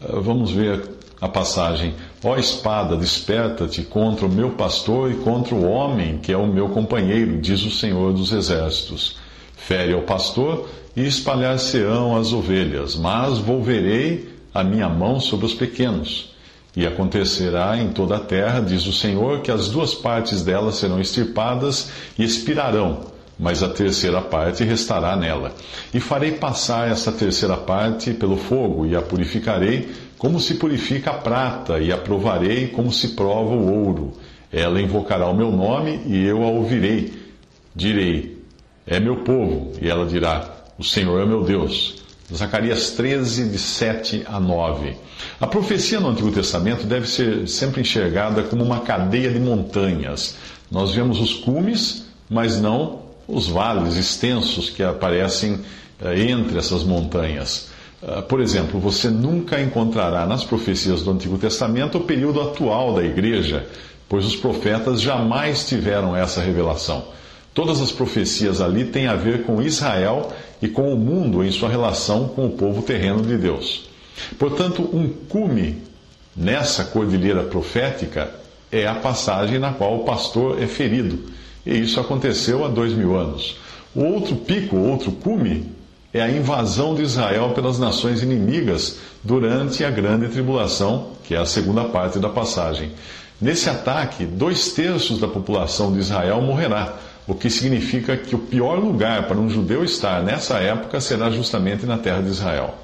Uh, vamos ver a passagem. Ó espada, desperta-te contra o meu pastor e contra o homem que é o meu companheiro, diz o Senhor dos Exércitos. Fere ao pastor e espalhar-se-ão as ovelhas, mas volverei a minha mão sobre os pequenos. E acontecerá em toda a terra, diz o Senhor, que as duas partes dela serão extirpadas e expirarão, mas a terceira parte restará nela. E farei passar essa terceira parte pelo fogo, e a purificarei como se purifica a prata, e a provarei como se prova o ouro. Ela invocará o meu nome, e eu a ouvirei. Direi: É meu povo, e ela dirá: O Senhor é meu Deus. Zacarias 13, de 7 a 9. A profecia no Antigo Testamento deve ser sempre enxergada como uma cadeia de montanhas. Nós vemos os cumes, mas não os vales extensos que aparecem eh, entre essas montanhas. Eh, por exemplo, você nunca encontrará nas profecias do Antigo Testamento o período atual da igreja, pois os profetas jamais tiveram essa revelação. Todas as profecias ali têm a ver com Israel e com o mundo em sua relação com o povo terreno de Deus. Portanto, um cume nessa cordilheira profética é a passagem na qual o pastor é ferido. E isso aconteceu há dois mil anos. O outro pico, outro cume, é a invasão de Israel pelas nações inimigas durante a grande tribulação, que é a segunda parte da passagem. Nesse ataque, dois terços da população de Israel morrerá o que significa que o pior lugar para um judeu estar nessa época será justamente na terra de Israel.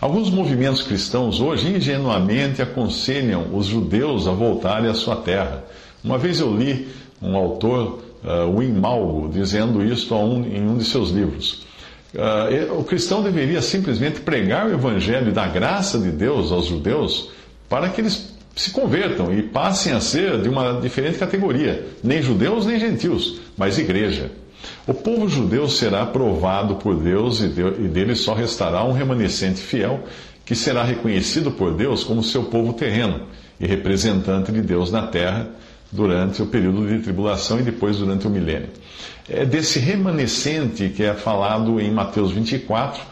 Alguns movimentos cristãos hoje ingenuamente aconselham os judeus a voltarem à sua terra. Uma vez eu li um autor, uh, Wim Malgo, dizendo isto um, em um de seus livros. Uh, o cristão deveria simplesmente pregar o evangelho da graça de Deus aos judeus para que eles se convertam e passem a ser de uma diferente categoria, nem judeus nem gentios, mas igreja. O povo judeu será provado por Deus e dele só restará um remanescente fiel que será reconhecido por Deus como seu povo terreno e representante de Deus na terra durante o período de tribulação e depois durante o milênio. É desse remanescente que é falado em Mateus 24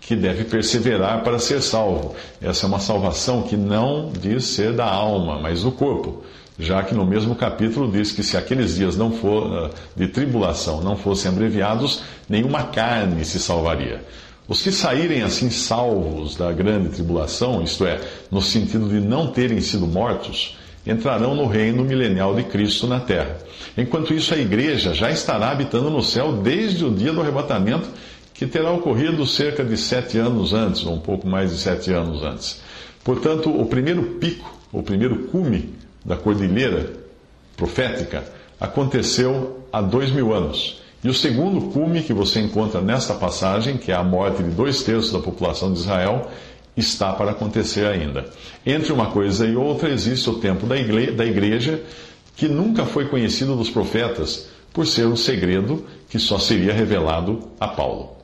que deve perseverar para ser salvo. Essa é uma salvação que não diz ser da alma, mas do corpo, já que no mesmo capítulo diz que se aqueles dias não for, ah, de tribulação não fossem abreviados, nenhuma carne se salvaria. Os que saírem assim salvos da grande tribulação, isto é, no sentido de não terem sido mortos, entrarão no reino milenial de Cristo na terra. Enquanto isso, a igreja já estará habitando no céu desde o dia do arrebatamento que terá ocorrido cerca de sete anos antes, ou um pouco mais de sete anos antes. Portanto, o primeiro pico, o primeiro cume da cordilheira profética aconteceu há dois mil anos. E o segundo cume que você encontra nesta passagem, que é a morte de dois terços da população de Israel, está para acontecer ainda. Entre uma coisa e outra existe o tempo da igreja, que nunca foi conhecido dos profetas, por ser um segredo que só seria revelado a Paulo.